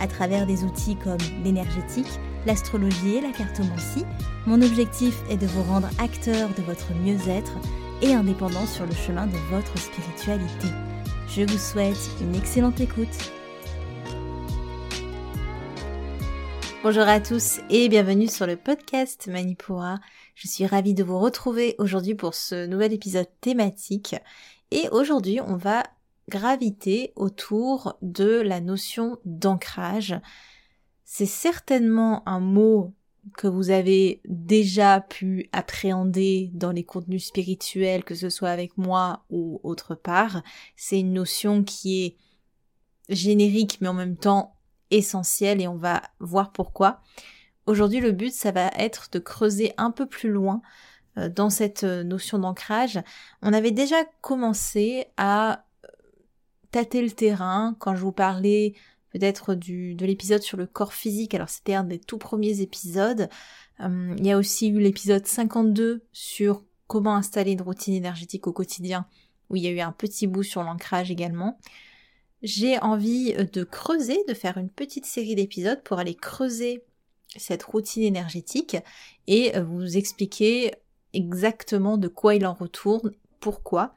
à travers des outils comme l'énergétique, l'astrologie et la cartomancie. Mon objectif est de vous rendre acteur de votre mieux-être et indépendant sur le chemin de votre spiritualité. Je vous souhaite une excellente écoute. Bonjour à tous et bienvenue sur le podcast Manipura. Je suis ravie de vous retrouver aujourd'hui pour ce nouvel épisode thématique et aujourd'hui on va graviter autour de la notion d'ancrage. C'est certainement un mot que vous avez déjà pu appréhender dans les contenus spirituels, que ce soit avec moi ou autre part. C'est une notion qui est générique mais en même temps essentielle et on va voir pourquoi. Aujourd'hui le but ça va être de creuser un peu plus loin euh, dans cette euh, notion d'ancrage. On avait déjà commencé à tâter le terrain quand je vous parlais peut-être de l'épisode sur le corps physique. Alors c'était un des tout premiers épisodes. Euh, il y a aussi eu l'épisode 52 sur comment installer une routine énergétique au quotidien, où il y a eu un petit bout sur l'ancrage également. J'ai envie de creuser, de faire une petite série d'épisodes pour aller creuser cette routine énergétique et vous expliquer exactement de quoi il en retourne, pourquoi,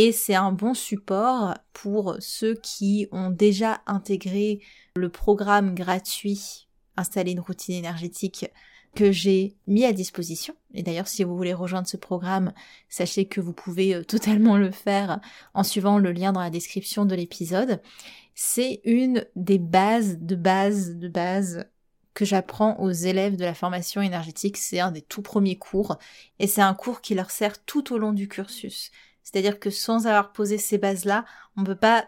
et c'est un bon support pour ceux qui ont déjà intégré le programme gratuit Installer une routine énergétique que j'ai mis à disposition. Et d'ailleurs, si vous voulez rejoindre ce programme, sachez que vous pouvez euh, totalement le faire en suivant le lien dans la description de l'épisode. C'est une des bases de base de base que j'apprends aux élèves de la formation énergétique. C'est un des tout premiers cours et c'est un cours qui leur sert tout au long du cursus. C'est-à-dire que sans avoir posé ces bases-là, on ne peut pas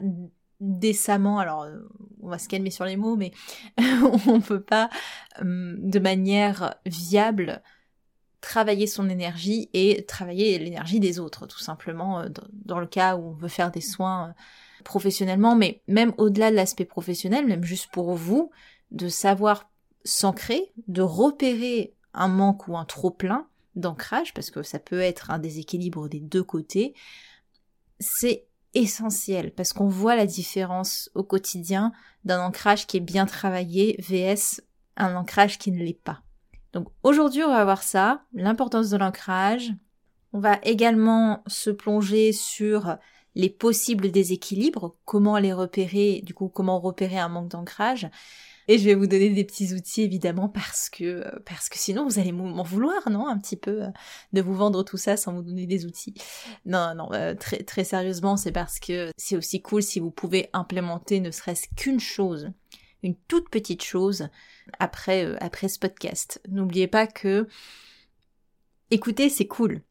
décemment, alors euh, on va se calmer sur les mots, mais on ne peut pas de manière viable travailler son énergie et travailler l'énergie des autres, tout simplement, euh, dans le cas où on veut faire des soins euh, professionnellement, mais même au-delà de l'aspect professionnel, même juste pour vous, de savoir s'ancrer, de repérer un manque ou un trop plein, d'ancrage, parce que ça peut être un déséquilibre des deux côtés, c'est essentiel parce qu'on voit la différence au quotidien d'un ancrage qui est bien travaillé vs un ancrage qui ne l'est pas. Donc aujourd'hui on va voir ça, l'importance de l'ancrage. On va également se plonger sur les possibles déséquilibres, comment les repérer, du coup comment repérer un manque d'ancrage. Et je vais vous donner des petits outils évidemment parce que euh, parce que sinon vous allez m'en vouloir, non Un petit peu euh, de vous vendre tout ça sans vous donner des outils. Non, non, euh, très très sérieusement, c'est parce que c'est aussi cool si vous pouvez implémenter ne serait-ce qu'une chose, une toute petite chose après après ce podcast. N'oubliez pas que écouter c'est cool.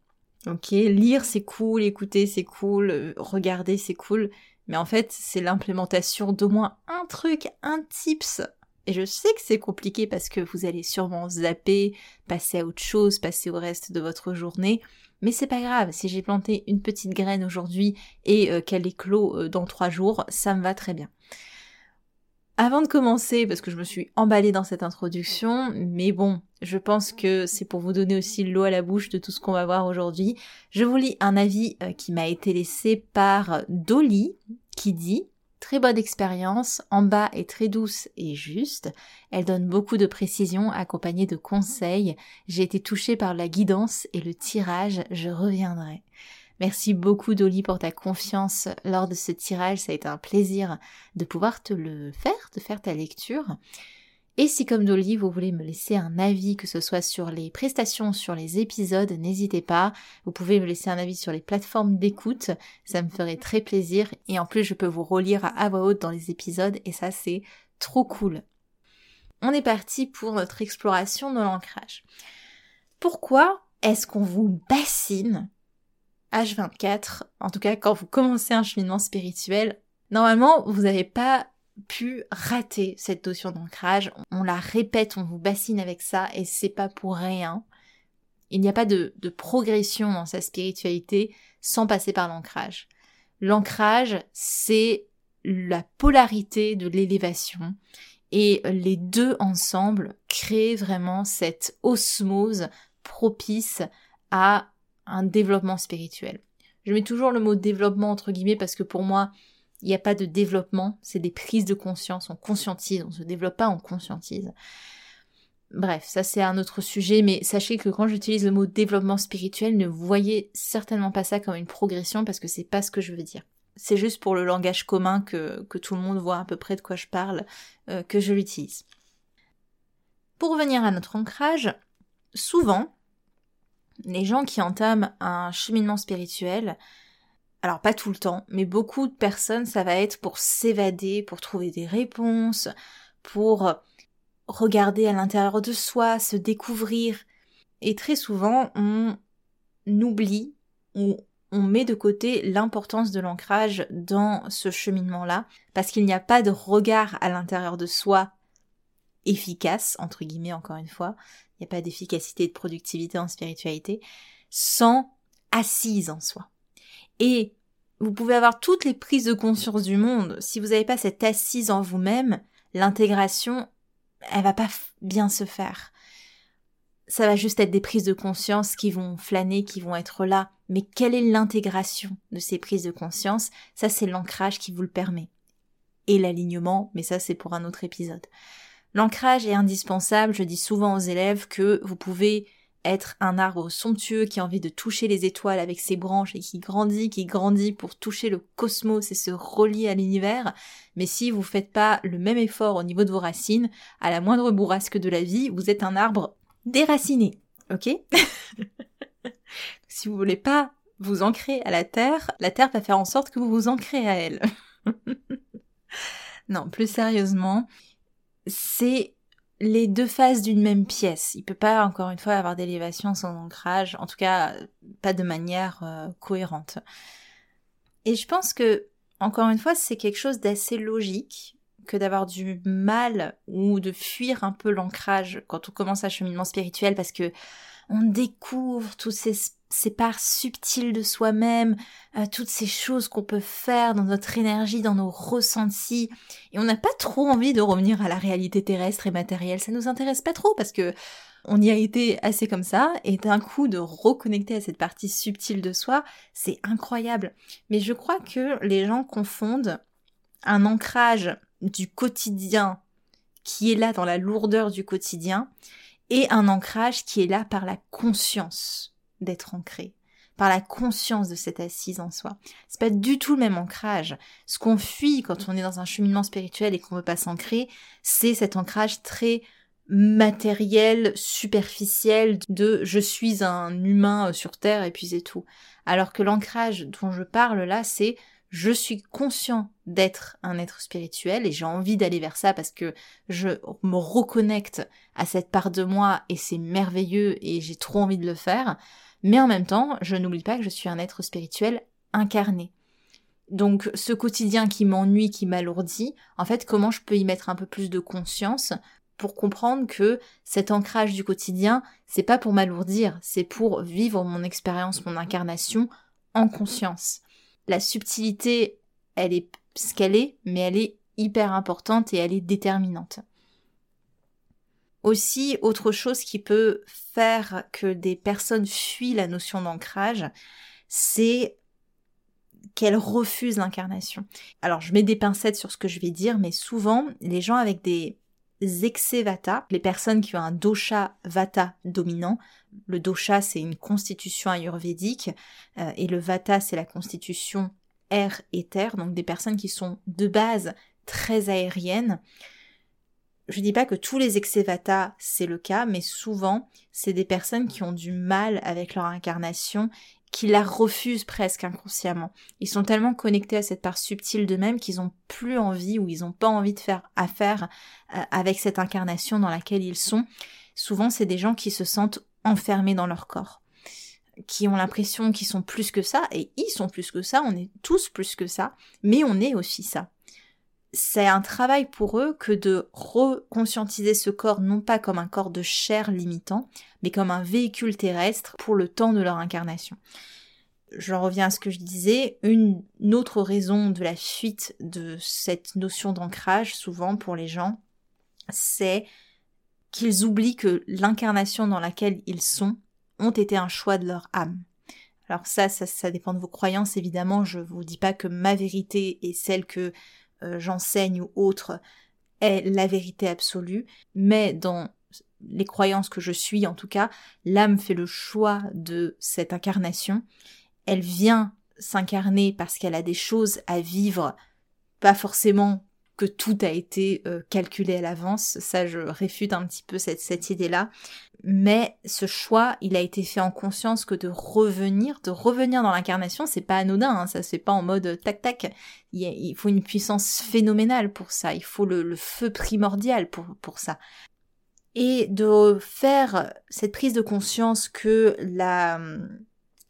Ok, lire c'est cool, écouter c'est cool, regarder c'est cool, mais en fait c'est l'implémentation d'au moins un truc, un tips et je sais que c'est compliqué parce que vous allez sûrement zapper, passer à autre chose, passer au reste de votre journée. Mais c'est pas grave, si j'ai planté une petite graine aujourd'hui et euh, qu'elle éclot euh, dans trois jours, ça me va très bien. Avant de commencer, parce que je me suis emballée dans cette introduction, mais bon, je pense que c'est pour vous donner aussi l'eau à la bouche de tout ce qu'on va voir aujourd'hui, je vous lis un avis euh, qui m'a été laissé par Dolly, qui dit Très bonne expérience, en bas est très douce et juste. Elle donne beaucoup de précision accompagnée de conseils. J'ai été touchée par la guidance et le tirage, je reviendrai. Merci beaucoup Dolly pour ta confiance lors de ce tirage, ça a été un plaisir de pouvoir te le faire, de faire ta lecture. Et si comme Dolly, vous voulez me laisser un avis, que ce soit sur les prestations, sur les épisodes, n'hésitez pas. Vous pouvez me laisser un avis sur les plateformes d'écoute, ça me ferait très plaisir. Et en plus, je peux vous relire à voix haute dans les épisodes, et ça, c'est trop cool. On est parti pour notre exploration de l'ancrage. Pourquoi est-ce qu'on vous bassine H24, en tout cas quand vous commencez un cheminement spirituel, normalement vous n'avez pas pu rater cette notion d'ancrage. On la répète, on vous bassine avec ça et c'est pas pour rien. Il n'y a pas de, progression dans sa spiritualité sans passer par l'ancrage. L'ancrage, c'est la polarité de l'élévation et les deux ensemble créent vraiment cette osmose propice à un développement spirituel. Je mets toujours le mot développement entre guillemets parce que pour moi, il n'y a pas de développement, c'est des prises de conscience, on conscientise, on se développe pas, on conscientise. Bref, ça c'est un autre sujet, mais sachez que quand j'utilise le mot développement spirituel, ne voyez certainement pas ça comme une progression parce que c'est pas ce que je veux dire. C'est juste pour le langage commun que, que, tout le monde voit à peu près de quoi je parle, euh, que je l'utilise. Pour revenir à notre ancrage, souvent, les gens qui entament un cheminement spirituel, alors pas tout le temps, mais beaucoup de personnes, ça va être pour s'évader, pour trouver des réponses, pour regarder à l'intérieur de soi, se découvrir. Et très souvent, on oublie ou on met de côté l'importance de l'ancrage dans ce cheminement-là, parce qu'il n'y a pas de regard à l'intérieur de soi efficace, entre guillemets encore une fois, il n'y a pas d'efficacité et de productivité en spiritualité, sans assise en soi. Et vous pouvez avoir toutes les prises de conscience du monde, si vous n'avez pas cette assise en vous-même, l'intégration, elle va pas bien se faire. Ça va juste être des prises de conscience qui vont flâner, qui vont être là. Mais quelle est l'intégration de ces prises de conscience? Ça, c'est l'ancrage qui vous le permet. Et l'alignement, mais ça, c'est pour un autre épisode. L'ancrage est indispensable. Je dis souvent aux élèves que vous pouvez être un arbre somptueux qui a envie de toucher les étoiles avec ses branches et qui grandit, qui grandit pour toucher le cosmos et se relier à l'univers. Mais si vous faites pas le même effort au niveau de vos racines, à la moindre bourrasque de la vie, vous êtes un arbre déraciné. Ok? si vous voulez pas vous ancrer à la terre, la terre va faire en sorte que vous vous ancrez à elle. non, plus sérieusement, c'est les deux faces d'une même pièce. Il peut pas, encore une fois, avoir d'élévation sans ancrage, en tout cas pas de manière euh, cohérente. Et je pense que, encore une fois, c'est quelque chose d'assez logique que d'avoir du mal ou de fuir un peu l'ancrage quand on commence un cheminement spirituel parce que on découvre tous ces ces parts subtiles de soi-même, euh, toutes ces choses qu'on peut faire dans notre énergie, dans nos ressentis, et on n'a pas trop envie de revenir à la réalité terrestre et matérielle. Ça nous intéresse pas trop parce que on y a été assez comme ça, et d'un coup de reconnecter à cette partie subtile de soi, c'est incroyable. Mais je crois que les gens confondent un ancrage du quotidien qui est là dans la lourdeur du quotidien et un ancrage qui est là par la conscience d'être ancré, par la conscience de cette assise en soi. C'est pas du tout le même ancrage. Ce qu'on fuit quand on est dans un cheminement spirituel et qu'on veut pas s'ancrer, c'est cet ancrage très matériel, superficiel de je suis un humain sur terre et puis c'est tout. Alors que l'ancrage dont je parle là, c'est je suis conscient d'être un être spirituel et j'ai envie d'aller vers ça parce que je me reconnecte à cette part de moi et c'est merveilleux et j'ai trop envie de le faire mais en même temps, je n'oublie pas que je suis un être spirituel incarné. Donc ce quotidien qui m'ennuie, qui m'alourdit, en fait, comment je peux y mettre un peu plus de conscience pour comprendre que cet ancrage du quotidien, c'est pas pour m'alourdir, c'est pour vivre mon expérience, mon incarnation en conscience. La subtilité, elle est ce qu'elle est, mais elle est hyper importante et elle est déterminante. Aussi, autre chose qui peut faire que des personnes fuient la notion d'ancrage, c'est qu'elles refusent l'incarnation. Alors, je mets des pincettes sur ce que je vais dire, mais souvent, les gens avec des excès les personnes qui ont un dosha vata dominant, le dosha c'est une constitution ayurvédique euh, et le vata c'est la constitution air et terre, donc des personnes qui sont de base très aériennes, je dis pas que tous les excès c'est le cas, mais souvent c'est des personnes qui ont du mal avec leur incarnation, qui la refusent presque inconsciemment. Ils sont tellement connectés à cette part subtile d'eux-mêmes qu'ils ont plus envie ou ils ont pas envie de faire affaire euh, avec cette incarnation dans laquelle ils sont. Souvent c'est des gens qui se sentent enfermés dans leur corps qui ont l'impression qu'ils sont plus que ça, et ils sont plus que ça, on est tous plus que ça, mais on est aussi ça. C'est un travail pour eux que de reconscientiser ce corps non pas comme un corps de chair limitant, mais comme un véhicule terrestre pour le temps de leur incarnation. Je reviens à ce que je disais, une autre raison de la fuite de cette notion d'ancrage, souvent pour les gens, c'est qu'ils oublient que l'incarnation dans laquelle ils sont ont été un choix de leur âme. Alors ça, ça, ça dépend de vos croyances, évidemment, je vous dis pas que ma vérité est celle que euh, j'enseigne ou autre est la vérité absolue, mais dans les croyances que je suis en tout cas, l'âme fait le choix de cette incarnation, elle vient s'incarner parce qu'elle a des choses à vivre, pas forcément que tout a été euh, calculé à l'avance, ça je réfute un petit peu cette, cette idée-là, mais ce choix, il a été fait en conscience que de revenir, de revenir dans l'incarnation, c'est pas anodin, hein, ça fait pas en mode tac tac, il, faut une puissance phénoménale pour ça, il faut le, feu primordial pour, pour ça. Et de faire cette prise de conscience que la,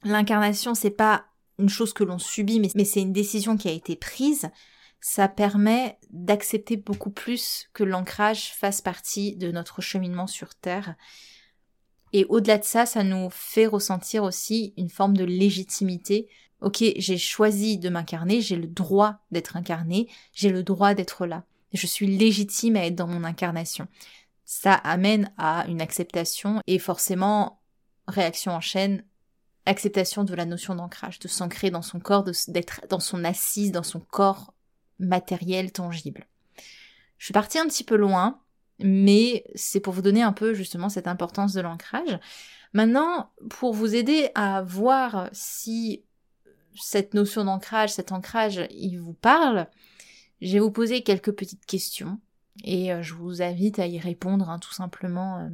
l'incarnation c'est pas une chose que l'on subit, mais, mais c'est une décision qui a été prise, ça permet d'accepter beaucoup plus que l'ancrage fasse partie de notre cheminement sur Terre. Et au-delà de ça, ça nous fait ressentir aussi une forme de légitimité. Ok, j'ai choisi de m'incarner, j'ai le droit d'être incarné, j'ai le droit d'être là. Je suis légitime à être dans mon incarnation. Ça amène à une acceptation et forcément, réaction en chaîne, acceptation de la notion d'ancrage, de s'ancrer dans son corps, d'être dans son assise, dans son corps matériel, tangible. Je suis partie un petit peu loin, mais c'est pour vous donner un peu justement cette importance de l'ancrage. Maintenant, pour vous aider à voir si cette notion d'ancrage, cet ancrage, il vous parle, je vais vous poser quelques petites questions et euh, je vous invite à y répondre hein, tout simplement euh,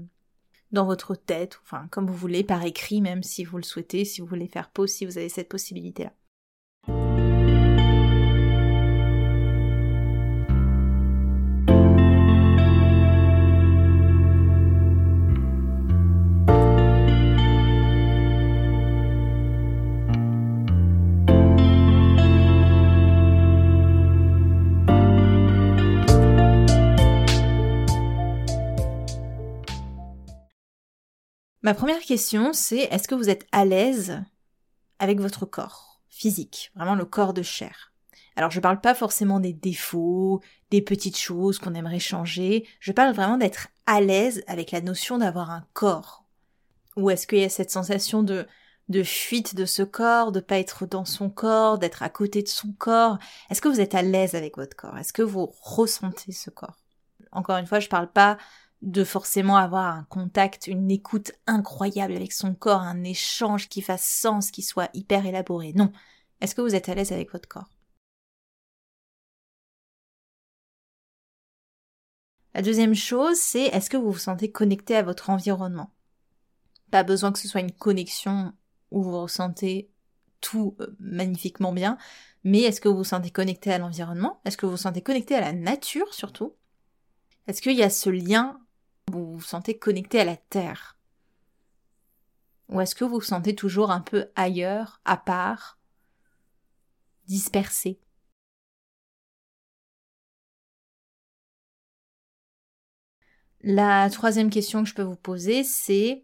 dans votre tête, enfin comme vous voulez, par écrit même si vous le souhaitez, si vous voulez faire pause, si vous avez cette possibilité-là. Ma première question, c'est est-ce que vous êtes à l'aise avec votre corps physique, vraiment le corps de chair? Alors je parle pas forcément des défauts, des petites choses qu'on aimerait changer, je parle vraiment d'être à l'aise avec la notion d'avoir un corps. Ou est-ce qu'il y a cette sensation de de fuite de ce corps, de pas être dans son corps, d'être à côté de son corps? Est-ce que vous êtes à l'aise avec votre corps? Est-ce que vous ressentez ce corps? Encore une fois, je parle pas de forcément avoir un contact, une écoute incroyable avec son corps, un échange qui fasse sens, qui soit hyper élaboré. Non. Est-ce que vous êtes à l'aise avec votre corps? La deuxième chose, c'est est-ce que vous vous sentez connecté à votre environnement? Pas besoin que ce soit une connexion où vous ressentez tout euh, magnifiquement bien, mais est-ce que vous vous sentez connecté à l'environnement? Est-ce que vous vous sentez connecté à la nature surtout? Est-ce qu'il y a ce lien vous vous sentez connecté à la Terre. Ou est-ce que vous vous sentez toujours un peu ailleurs, à part, dispersé? La troisième question que je peux vous poser, c'est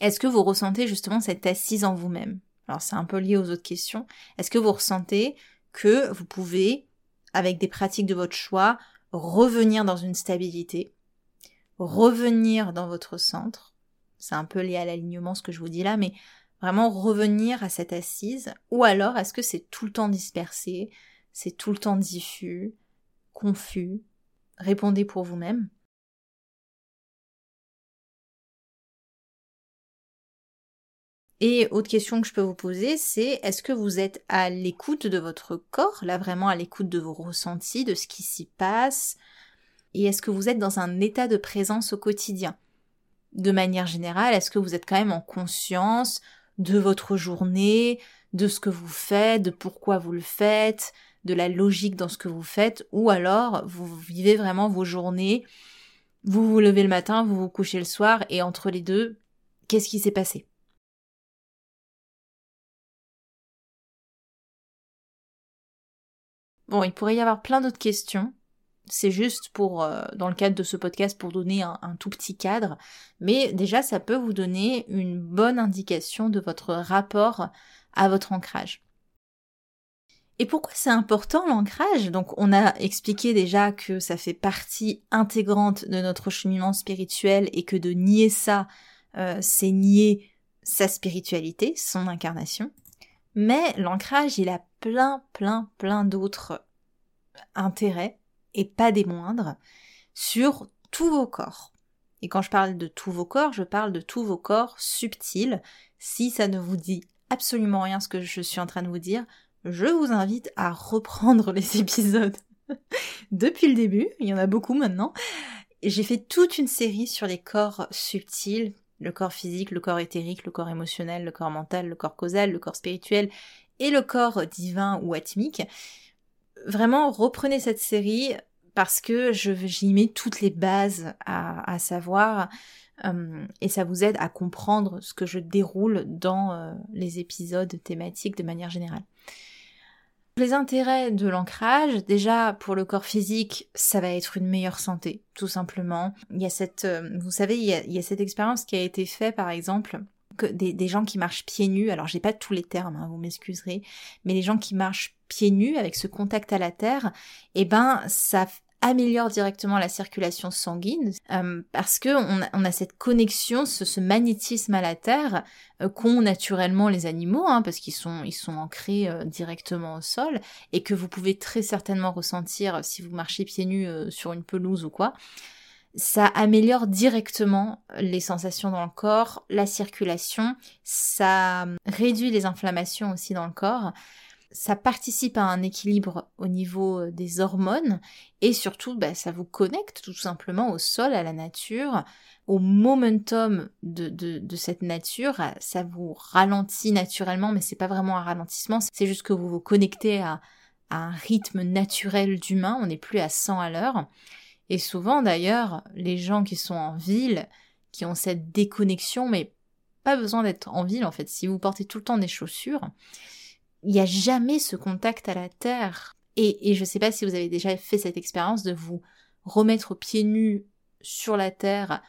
est-ce que vous ressentez justement cette assise en vous-même? Alors c'est un peu lié aux autres questions. Est-ce que vous ressentez que vous pouvez, avec des pratiques de votre choix, revenir dans une stabilité? Revenir dans votre centre. C'est un peu lié à l'alignement ce que je vous dis là, mais vraiment revenir à cette assise. Ou alors est-ce que c'est tout le temps dispersé, c'est tout le temps diffus, confus? Répondez pour vous-même. Et autre question que je peux vous poser, c'est est-ce que vous êtes à l'écoute de votre corps, là vraiment à l'écoute de vos ressentis, de ce qui s'y passe, et est-ce que vous êtes dans un état de présence au quotidien? De manière générale, est-ce que vous êtes quand même en conscience de votre journée, de ce que vous faites, de pourquoi vous le faites, de la logique dans ce que vous faites, ou alors vous vivez vraiment vos journées, vous vous levez le matin, vous vous couchez le soir, et entre les deux, qu'est-ce qui s'est passé? Bon, il pourrait y avoir plein d'autres questions. C'est juste pour, euh, dans le cadre de ce podcast, pour donner un, tout petit cadre. Mais déjà, ça peut vous donner une bonne indication de votre rapport à votre ancrage. Et pourquoi c'est important l'ancrage? Donc on a expliqué déjà que ça fait partie intégrante de notre cheminement spirituel et que de nier ça, euh, c'est nier sa spiritualité, son incarnation. Mais l'ancrage, il a plein, plein, plein d'autres intérêts, et pas des moindres, sur tous vos corps. Et quand je parle de tous vos corps, je parle de tous vos corps subtils. Si ça ne vous dit absolument rien ce que je suis en train de vous dire, je vous invite à reprendre les épisodes depuis le début, il y en a beaucoup maintenant. J'ai fait toute une série sur les corps subtils, le corps physique, le corps éthérique, le corps émotionnel, le corps mental, le corps causal, le corps spirituel et le corps divin ou atmique. Vraiment, reprenez cette série parce que j'y mets toutes les bases à, savoir et ça vous aide à comprendre ce que je déroule dans les épisodes thématiques de manière générale. Les intérêts de l'ancrage, déjà pour le corps physique, ça va être une meilleure santé, tout simplement. Il y a cette, vous savez, il y a, cette expérience qui a été faite, par exemple, que des, gens qui marchent pieds nus. Alors j'ai pas tous les termes, hein, vous m'excuserez, mais les gens qui marchent pieds nus avec ce contact à la terre, eh ben ça améliore directement la circulation sanguine euh, parce que on a, cette connexion, ce, magnétisme à la terre euh, qu'ont naturellement les animaux, hein, parce qu'ils sont ils sont ancrés euh, directement au sol et que vous pouvez très certainement ressentir si vous marchez pieds nus sur une pelouse ou quoi. Ça améliore directement les sensations dans le corps, la circulation, ça réduit les inflammations aussi dans le corps ça participe à un équilibre au niveau euh, des hormones et surtout bah, ça vous connecte tout simplement au sol, à la nature, au momentum de, cette nature. Ça vous ralentit naturellement, mais c'est pas vraiment un ralentissement, c'est juste que vous vous connectez à, à un rythme naturel d'humain, on n'est plus à 100 à l'heure. Et souvent d'ailleurs, les gens qui sont en ville, qui ont cette déconnexion, mais pas besoin d'être en ville en fait, si vous portez tout le temps des chaussures, il n'y a jamais ce contact à la terre. Et, je ne sais pas si vous avez déjà fait cette expérience de vous remettre pieds nus sur la terre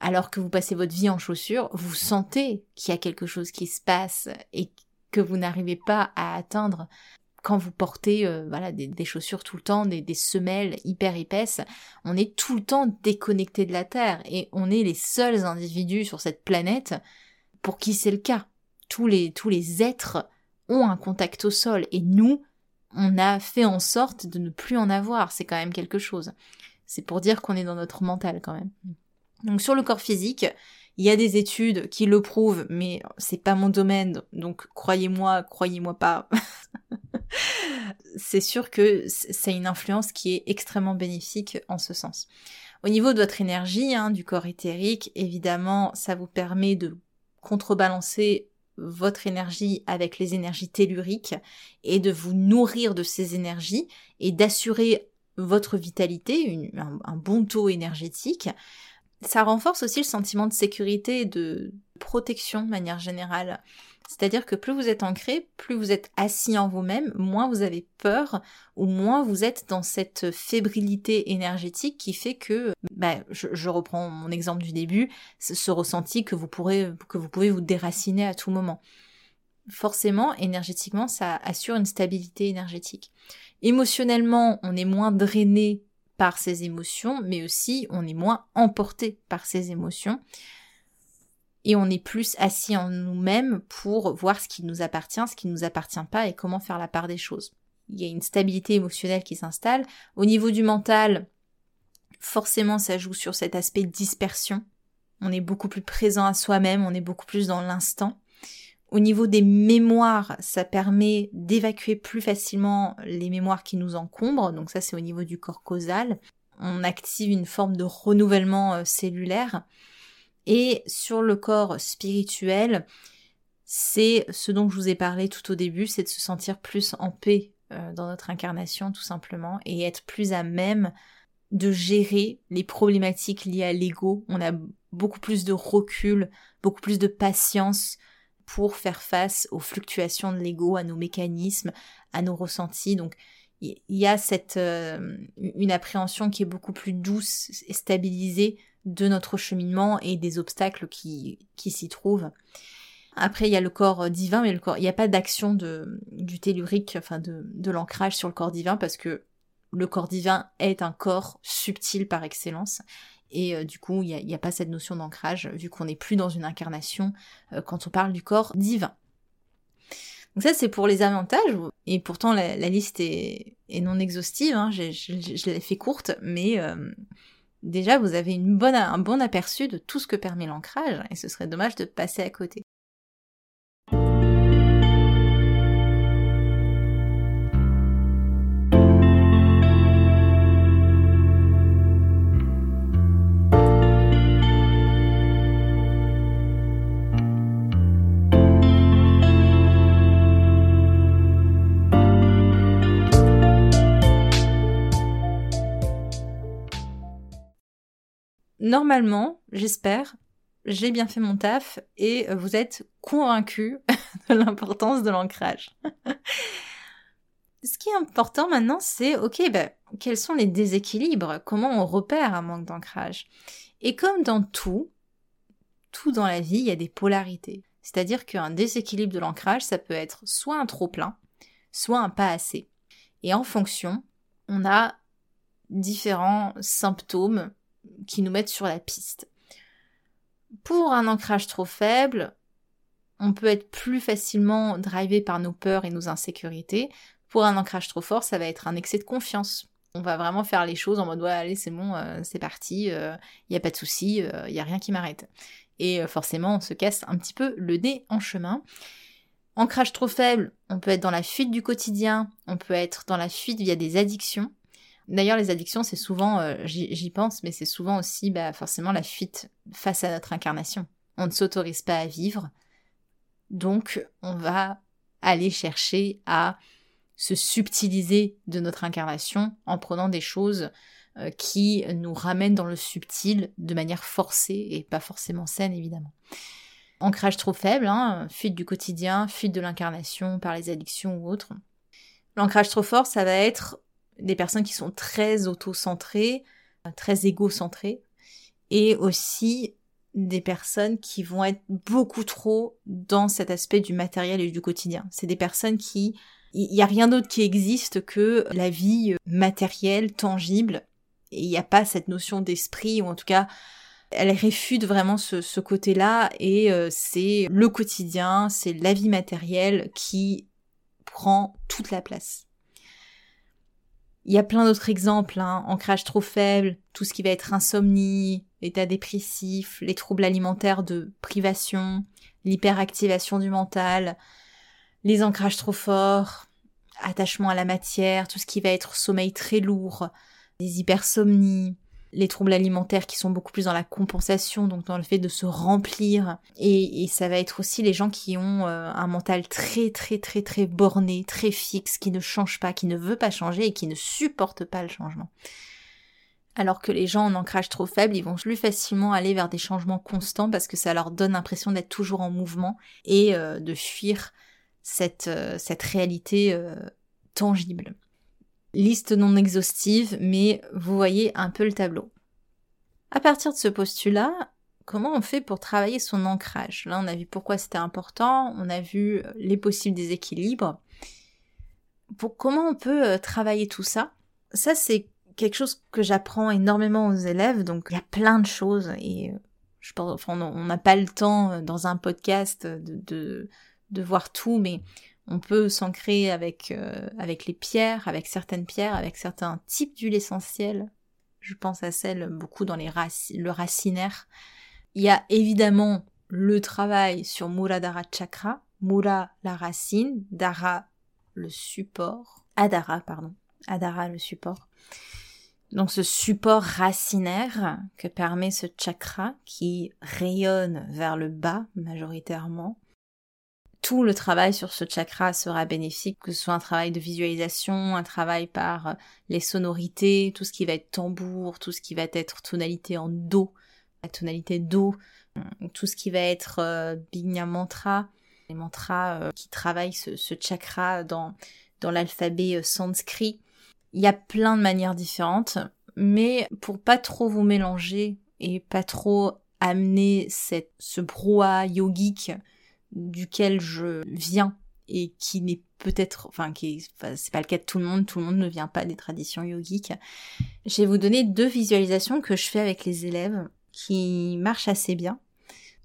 alors que vous passez votre vie en chaussures, vous sentez qu'il y a quelque chose qui se passe et que vous n'arrivez pas à atteindre quand vous portez euh, voilà des, chaussures tout le temps, des, des, semelles hyper épaisses, on est tout le temps déconnecté de la Terre et on est les seuls individus sur cette planète pour qui c'est le cas. Tous les, tous les êtres ont un contact au sol et nous, on a fait en sorte de ne plus en avoir. C'est quand même quelque chose. C'est pour dire qu'on est dans notre mental quand même. Donc sur le corps physique, il y a des études qui le prouvent, mais c'est pas mon domaine, donc croyez-moi, croyez-moi pas. c'est sûr que c'est une influence qui est extrêmement bénéfique en ce sens. Au niveau de votre énergie, hein, du corps éthérique, évidemment, ça vous permet de contrebalancer votre énergie avec les énergies telluriques et de vous nourrir de ces énergies et d'assurer votre vitalité, un, bon taux énergétique. Ça renforce aussi le sentiment de sécurité et de protection de manière générale. C'est-à-dire que plus vous êtes ancré, plus vous êtes assis en vous-même, moins vous avez peur ou moins vous êtes dans cette fébrilité énergétique qui fait que, bah, je, reprends mon exemple du début, ce, ressenti que vous pourrez, que vous pouvez vous déraciner à tout moment. Forcément, énergétiquement, ça assure une stabilité énergétique. Émotionnellement, on est moins drainé par ses émotions, mais aussi on est moins emporté par ses émotions et on est plus assis en nous-mêmes pour voir ce qui nous appartient, ce qui ne nous appartient pas et comment faire la part des choses. Il y a une stabilité émotionnelle qui s'installe. Au niveau du mental, forcément ça joue sur cet aspect dispersion. On est beaucoup plus présent à soi-même, on est beaucoup plus dans l'instant. Au niveau des mémoires, ça permet d'évacuer plus facilement les mémoires qui nous encombrent, donc ça c'est au niveau du corps causal. On active une forme de renouvellement euh, cellulaire. Et sur le corps spirituel, c'est ce dont je vous ai parlé tout au début, c'est de se sentir plus en paix euh, dans notre incarnation tout simplement et être plus à même de gérer les problématiques liées à l'ego. On a beaucoup plus de recul, beaucoup plus de patience pour faire face aux fluctuations de l'ego, à nos mécanismes, à nos ressentis. Donc il y a cette euh, une appréhension qui est beaucoup plus douce et stabilisée de notre cheminement et des obstacles qui, qui s'y trouvent. Après, il y a le corps divin, mais le corps, il n'y a pas d'action de, du tellurique, enfin de, de l'ancrage sur le corps divin, parce que le corps divin est un corps subtil par excellence. Et euh, du coup, il n'y a, pas cette notion d'ancrage, vu qu'on n'est plus dans une incarnation euh, quand on parle du corps divin. Donc ça, c'est pour les avantages. Et pourtant, la, liste est, est, non exhaustive. Hein. Je l'ai fait courte, mais euh, déjà, vous avez un bon aperçu de tout ce que permet l'ancrage. Et ce serait dommage de passer à côté. Normalement, j'espère, j'ai bien fait mon taf et vous êtes convaincus de l'importance de l'ancrage. Ce qui est important maintenant, c'est, ok, ben, quels sont les déséquilibres? Comment on repère un manque d'ancrage? Et comme dans tout, tout dans la vie, il y a des polarités. C'est-à-dire qu'un déséquilibre de l'ancrage, ça peut être soit un trop plein, soit un pas assez. Et en fonction, on a différents symptômes qui nous mettent sur la piste. Pour un ancrage trop faible, on peut être plus facilement drivé par nos peurs et nos insécurités. Pour un ancrage trop fort, ça va être un excès de confiance. On va vraiment faire les choses en mode ouais allez c'est bon, euh, c'est parti, il euh, n'y a pas de souci, il euh, n'y a rien qui m'arrête. Et forcément on se casse un petit peu le nez en chemin. Ancrage trop faible, on peut être dans la fuite du quotidien, on peut être dans la fuite via des addictions, D'ailleurs, les addictions, c'est souvent, euh, j'y pense, mais c'est souvent aussi bah, forcément la fuite face à notre incarnation. On ne s'autorise pas à vivre, donc on va aller chercher à se subtiliser de notre incarnation en prenant des choses euh, qui nous ramènent dans le subtil de manière forcée et pas forcément saine évidemment. Ancrage trop faible, hein, fuite du quotidien, fuite de l'incarnation par les addictions ou autres. L'ancrage trop fort, ça va être des personnes qui sont très auto-centrées, très égocentrées, et aussi des personnes qui vont être beaucoup trop dans cet aspect du matériel et du quotidien. C'est des personnes qui... Il n'y a rien d'autre qui existe que la vie matérielle, tangible, et il n'y a pas cette notion d'esprit, ou en tout cas, elle réfute vraiment ce, côté-là, et euh, c'est le quotidien, c'est la vie matérielle qui prend toute la place. Il y a plein d'autres exemples, hein. ancrage trop faible, tout ce qui va être insomnie, état dépressif, les troubles alimentaires de privation, l'hyperactivation du mental, les ancrages trop forts, attachement à la matière, tout ce qui va être sommeil très lourd, les hypersomnies, les troubles alimentaires qui sont beaucoup plus dans la compensation, donc dans le fait de se remplir. Et, ça va être aussi les gens qui ont euh, un mental très très très très borné, très fixe, qui ne change pas, qui ne veut pas changer et qui ne supporte pas le changement. Alors que les gens en ancrage trop faible, ils vont plus facilement aller vers des changements constants parce que ça leur donne l'impression d'être toujours en mouvement et euh, de fuir cette, euh, cette réalité tangible. Liste non exhaustive, mais vous voyez un peu le tableau. À partir de ce postulat, comment on fait pour travailler son ancrage? Là, on a vu pourquoi c'était important, on a vu euh, les possibles déséquilibres. Comment on peut euh, travailler tout ça? Ça, c'est quelque chose que j'apprends énormément aux élèves, donc il y a plein de choses et euh, je pense, enfin, on n'a pas le temps dans un podcast de voir tout, mais on peut s'ancrer avec, euh, avec les pierres, avec certaines pierres, avec certains types d'huile essentielle. Je pense à celle beaucoup dans les le racinaire. Il y a évidemment le travail sur Muradhara Chakra, Mura la racine, Dara le support, Adara pardon, Adara le support. Donc ce support racinaire que permet ce chakra qui rayonne vers le bas majoritairement, tout le travail sur ce chakra sera bénéfique, que ce soit un travail de visualisation, un travail par euh, les sonorités, tout ce qui va être tambour, tout ce qui va être tonalité en do, la tonalité do, euh, tout ce qui va être euh, mantra, les mantras euh, qui travaillent ce, chakra dans, dans l'alphabet sanskrit. Il y a plein de manières différentes, mais pour pas trop vous mélanger et pas trop amener cette, ce brouhaha yogique duquel je viens et qui n'est peut-être, enfin, qui c'est pas le cas de tout le monde, tout le monde ne vient pas des traditions yogiques. Je vais vous donner deux visualisations que je fais avec les élèves qui marchent assez bien.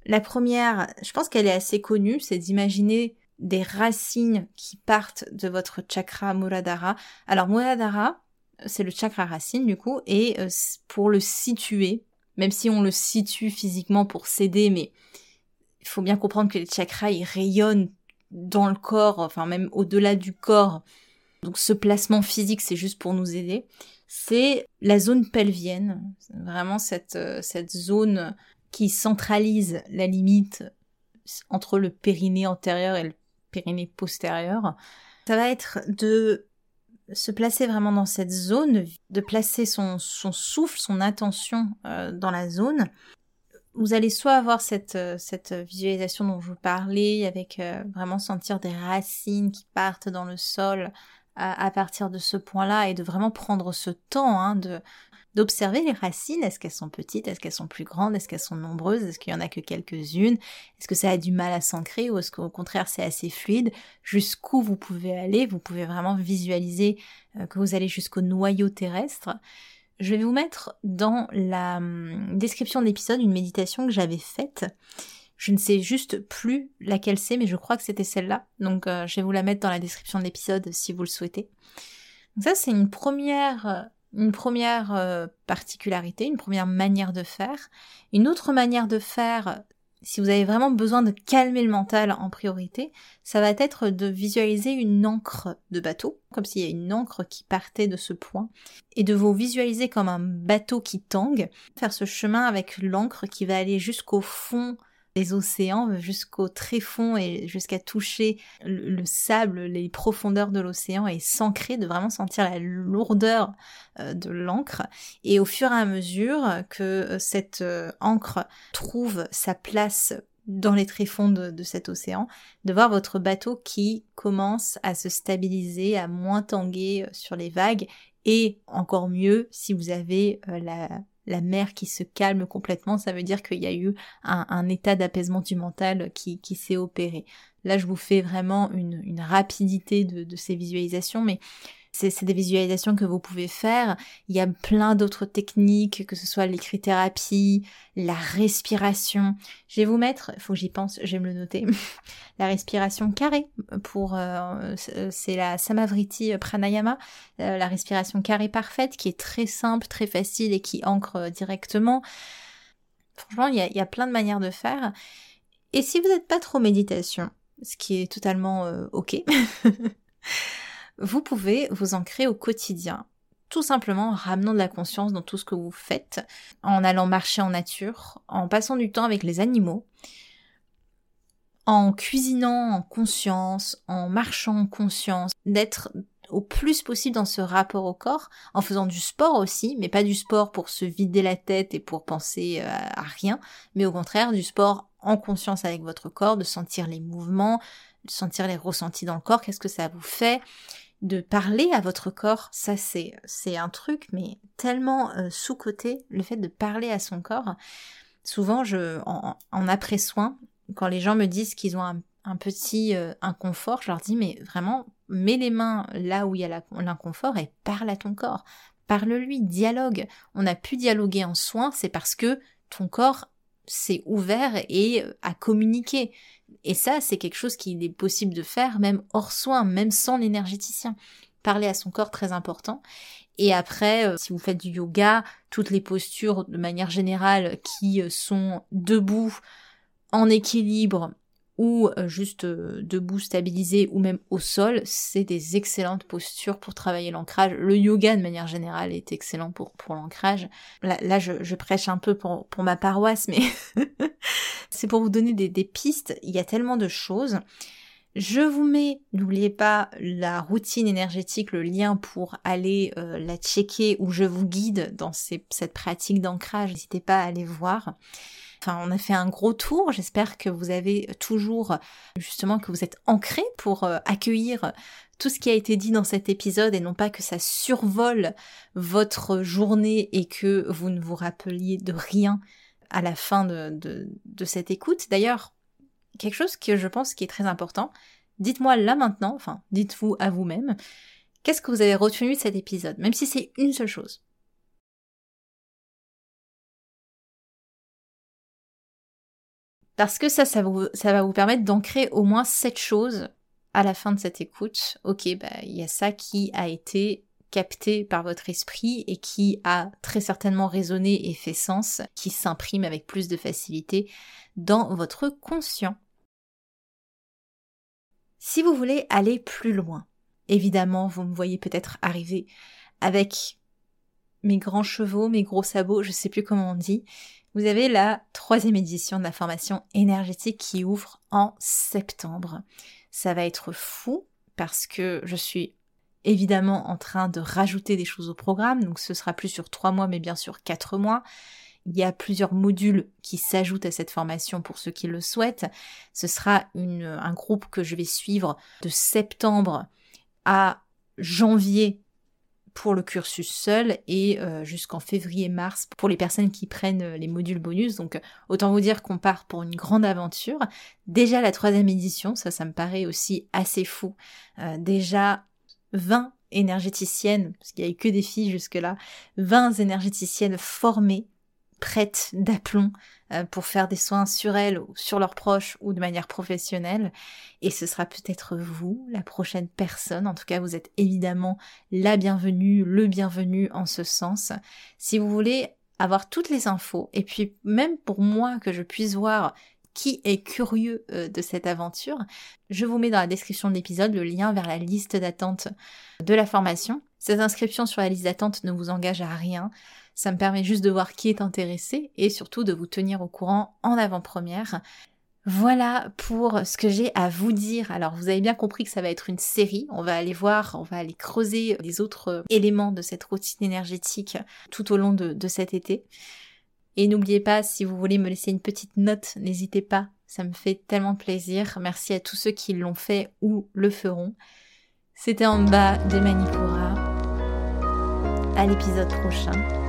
La première, je pense qu'elle est assez connue, c'est d'imaginer des racines qui partent de votre chakra Muladhara. Alors Muladhara, c'est le chakra racine du coup, et euh, pour le situer, même si on le situe physiquement pour s'aider, mais il faut bien comprendre que les chakras, ils rayonnent dans le corps, enfin même au-delà du corps. Donc ce placement physique, c'est juste pour nous aider. C'est la zone pelvienne, vraiment cette, euh, cette zone qui centralise la limite entre le périnée antérieur et le périnée postérieur. Ça va être de se placer vraiment dans cette zone, de placer son, son souffle, son attention euh, dans la zone. Vous allez soit avoir cette, euh, cette visualisation dont je vous parlais, avec euh, vraiment sentir des racines qui partent dans le sol à, à partir de ce point-là, et de vraiment prendre ce temps hein, de, d'observer les racines. Est-ce qu'elles sont petites? Est-ce qu'elles sont plus grandes? Est-ce qu'elles sont nombreuses? Est-ce qu'il y en a que quelques-unes? Est-ce que ça a du mal à s'ancrer ou est-ce qu'au contraire c'est assez fluide? Jusqu'où vous pouvez aller? Vous pouvez vraiment visualiser euh, que vous allez jusqu'au noyau terrestre. Je vais vous mettre dans la hum, description de l'épisode une méditation que j'avais faite. Je ne sais juste plus laquelle c'est, mais je crois que c'était celle-là. Donc euh, je vais vous la mettre dans la description de l'épisode si vous le souhaitez. Donc ça, c'est une première une première euh, particularité, une première manière de faire. Une autre manière de faire, si vous avez vraiment besoin de calmer le mental en priorité, ça va être de visualiser une encre de bateau, comme s'il y a une encre qui partait de ce point, et de vous visualiser comme un bateau qui tangue, faire ce chemin avec l'encre qui va aller jusqu'au fond océans jusqu'au tréfonds et jusqu'à toucher le, sable, les profondeurs de l'océan et s'ancrer, de vraiment sentir la lourdeur euh, de l'encre. Et au fur et à mesure que euh, cette euh, encre trouve sa place dans les tréfonds de, de, cet océan, de voir votre bateau qui commence à se stabiliser, à moins tanguer sur les vagues, et encore mieux si vous avez la la mer qui se calme complètement, ça veut dire qu'il y a eu un, état d'apaisement du mental qui, s'est opéré. Là, je vous fais vraiment une, rapidité de, de, ces visualisations, mais c'est des visualisations que vous pouvez faire. Il y a plein d'autres techniques, que ce soit l'écrit-thérapie, la respiration. Je vais vous mettre, faut que j'y pense, je vais me le noter, la respiration carrée pour, euh, c'est la Samavriti Pranayama, euh, la respiration carrée parfaite qui est très simple, très facile et qui ancre directement. Franchement, il y a, il y a plein de manières de faire. Et si vous n'êtes pas trop méditation, ce qui est totalement euh, ok, vous pouvez vous ancrer au quotidien. Tout simplement en ramenant de la conscience dans tout ce que vous faites, en allant marcher en nature, en passant du temps avec les animaux, en cuisinant en conscience, en marchant en conscience, d'être au plus possible dans ce rapport au corps, en faisant du sport aussi, mais pas du sport pour se vider la tête et pour penser euh, à rien, mais au contraire du sport en conscience avec votre corps, de sentir les mouvements, de sentir les ressentis dans le corps, qu'est-ce que ça vous fait, de parler à votre corps, ça c'est c'est un truc mais tellement euh, sous côté le fait de parler à son corps. Souvent je en, après soin quand les gens me disent qu'ils ont un, petit euh, inconfort, je leur dis mais vraiment mets les mains là où il y a l'inconfort et parle à ton corps. Parle-lui, dialogue. On a pu dialoguer en soin, c'est parce que ton corps s'est ouvert et euh, a communiqué. Et ça, c'est quelque chose qu'il est possible de faire même hors soin, même sans l'énergéticien. Parler à son corps, très important. Et après, euh, si vous faites du yoga, toutes les postures de manière générale qui euh, sont debout, en équilibre, ou euh, juste euh, debout stabilisé ou même au sol, c'est des excellentes postures pour travailler l'ancrage. Le yoga de manière générale est excellent pour, l'ancrage. Là, je, prêche un peu pour, ma paroisse, mais c'est pour vous donner des, pistes. Il y a tellement de choses. Je vous mets, n'oubliez pas, la routine énergétique, le lien pour aller euh, la checker où je vous guide dans cette pratique d'ancrage. N'hésitez pas à aller voir. Enfin, on a fait un gros tour. J'espère que vous avez toujours, justement, que vous êtes ancré pour euh, accueillir tout ce qui a été dit dans cet épisode et non pas que ça survole votre journée et que vous ne vous rappeliez de rien à la fin de, de, de cette écoute. D'ailleurs, quelque chose que je pense qui est très important, dites-moi là maintenant, enfin, dites-vous à vous-même, qu'est-ce que vous avez retenu de cet épisode, même si c'est une seule chose? Parce que ça, ça, va vous permettre d'ancrer au moins cette chose à la fin de cette écoute. Ok, bah, il y a ça qui a été capté par votre esprit et qui a très certainement résonné et fait sens, qui s'imprime avec plus de facilité dans votre conscient. Si vous voulez aller plus loin, évidemment, vous me voyez peut-être arriver avec mes grands chevaux, mes gros sabots, je sais plus comment on dit, vous avez la troisième édition de la formation énergétique qui ouvre en septembre. Ça va être fou parce que je suis évidemment en train de rajouter des choses au programme, donc ce sera plus sur trois mois mais bien sûr quatre mois. Il y a plusieurs modules qui s'ajoutent à cette formation pour ceux qui le souhaitent. Ce sera un groupe que je vais suivre de septembre à janvier pour le cursus seul et euh, jusqu'en février-mars pour les personnes qui prennent euh, les modules bonus. Donc euh, autant vous dire qu'on part pour une grande aventure. Déjà la troisième édition, ça ça me paraît aussi assez fou. déjà 20 énergéticiennes, parce qu'il n'y a eu que des filles jusque-là, 20 énergéticiennes formées prêtes d'aplomb euh, pour faire des soins sur elles ou sur leurs proches ou de manière professionnelle. Et ce sera peut-être vous, la prochaine personne. En tout cas, vous êtes évidemment la bienvenue, le bienvenu en ce sens. Si vous voulez avoir toutes les infos, et puis même pour moi que je puisse voir qui est curieux euh, de cette aventure, je vous mets dans la description de l'épisode le lien vers la liste d'attente de la formation. Cette inscription sur la liste d'attente ne vous engage à rien. Ça me permet juste de voir qui est intéressé et surtout de vous tenir au courant en avant-première. Voilà pour ce que j'ai à vous dire. Alors vous avez bien compris que ça va être une série. On va aller voir, on va aller creuser les autres éléments de cette routine énergétique tout au long de, cet été. Et n'oubliez pas, si vous voulez me laisser une petite note, n'hésitez pas. Ça me fait tellement plaisir. Merci à tous ceux qui l'ont fait ou le feront. C'était en bas de Manipura. À l'épisode prochain.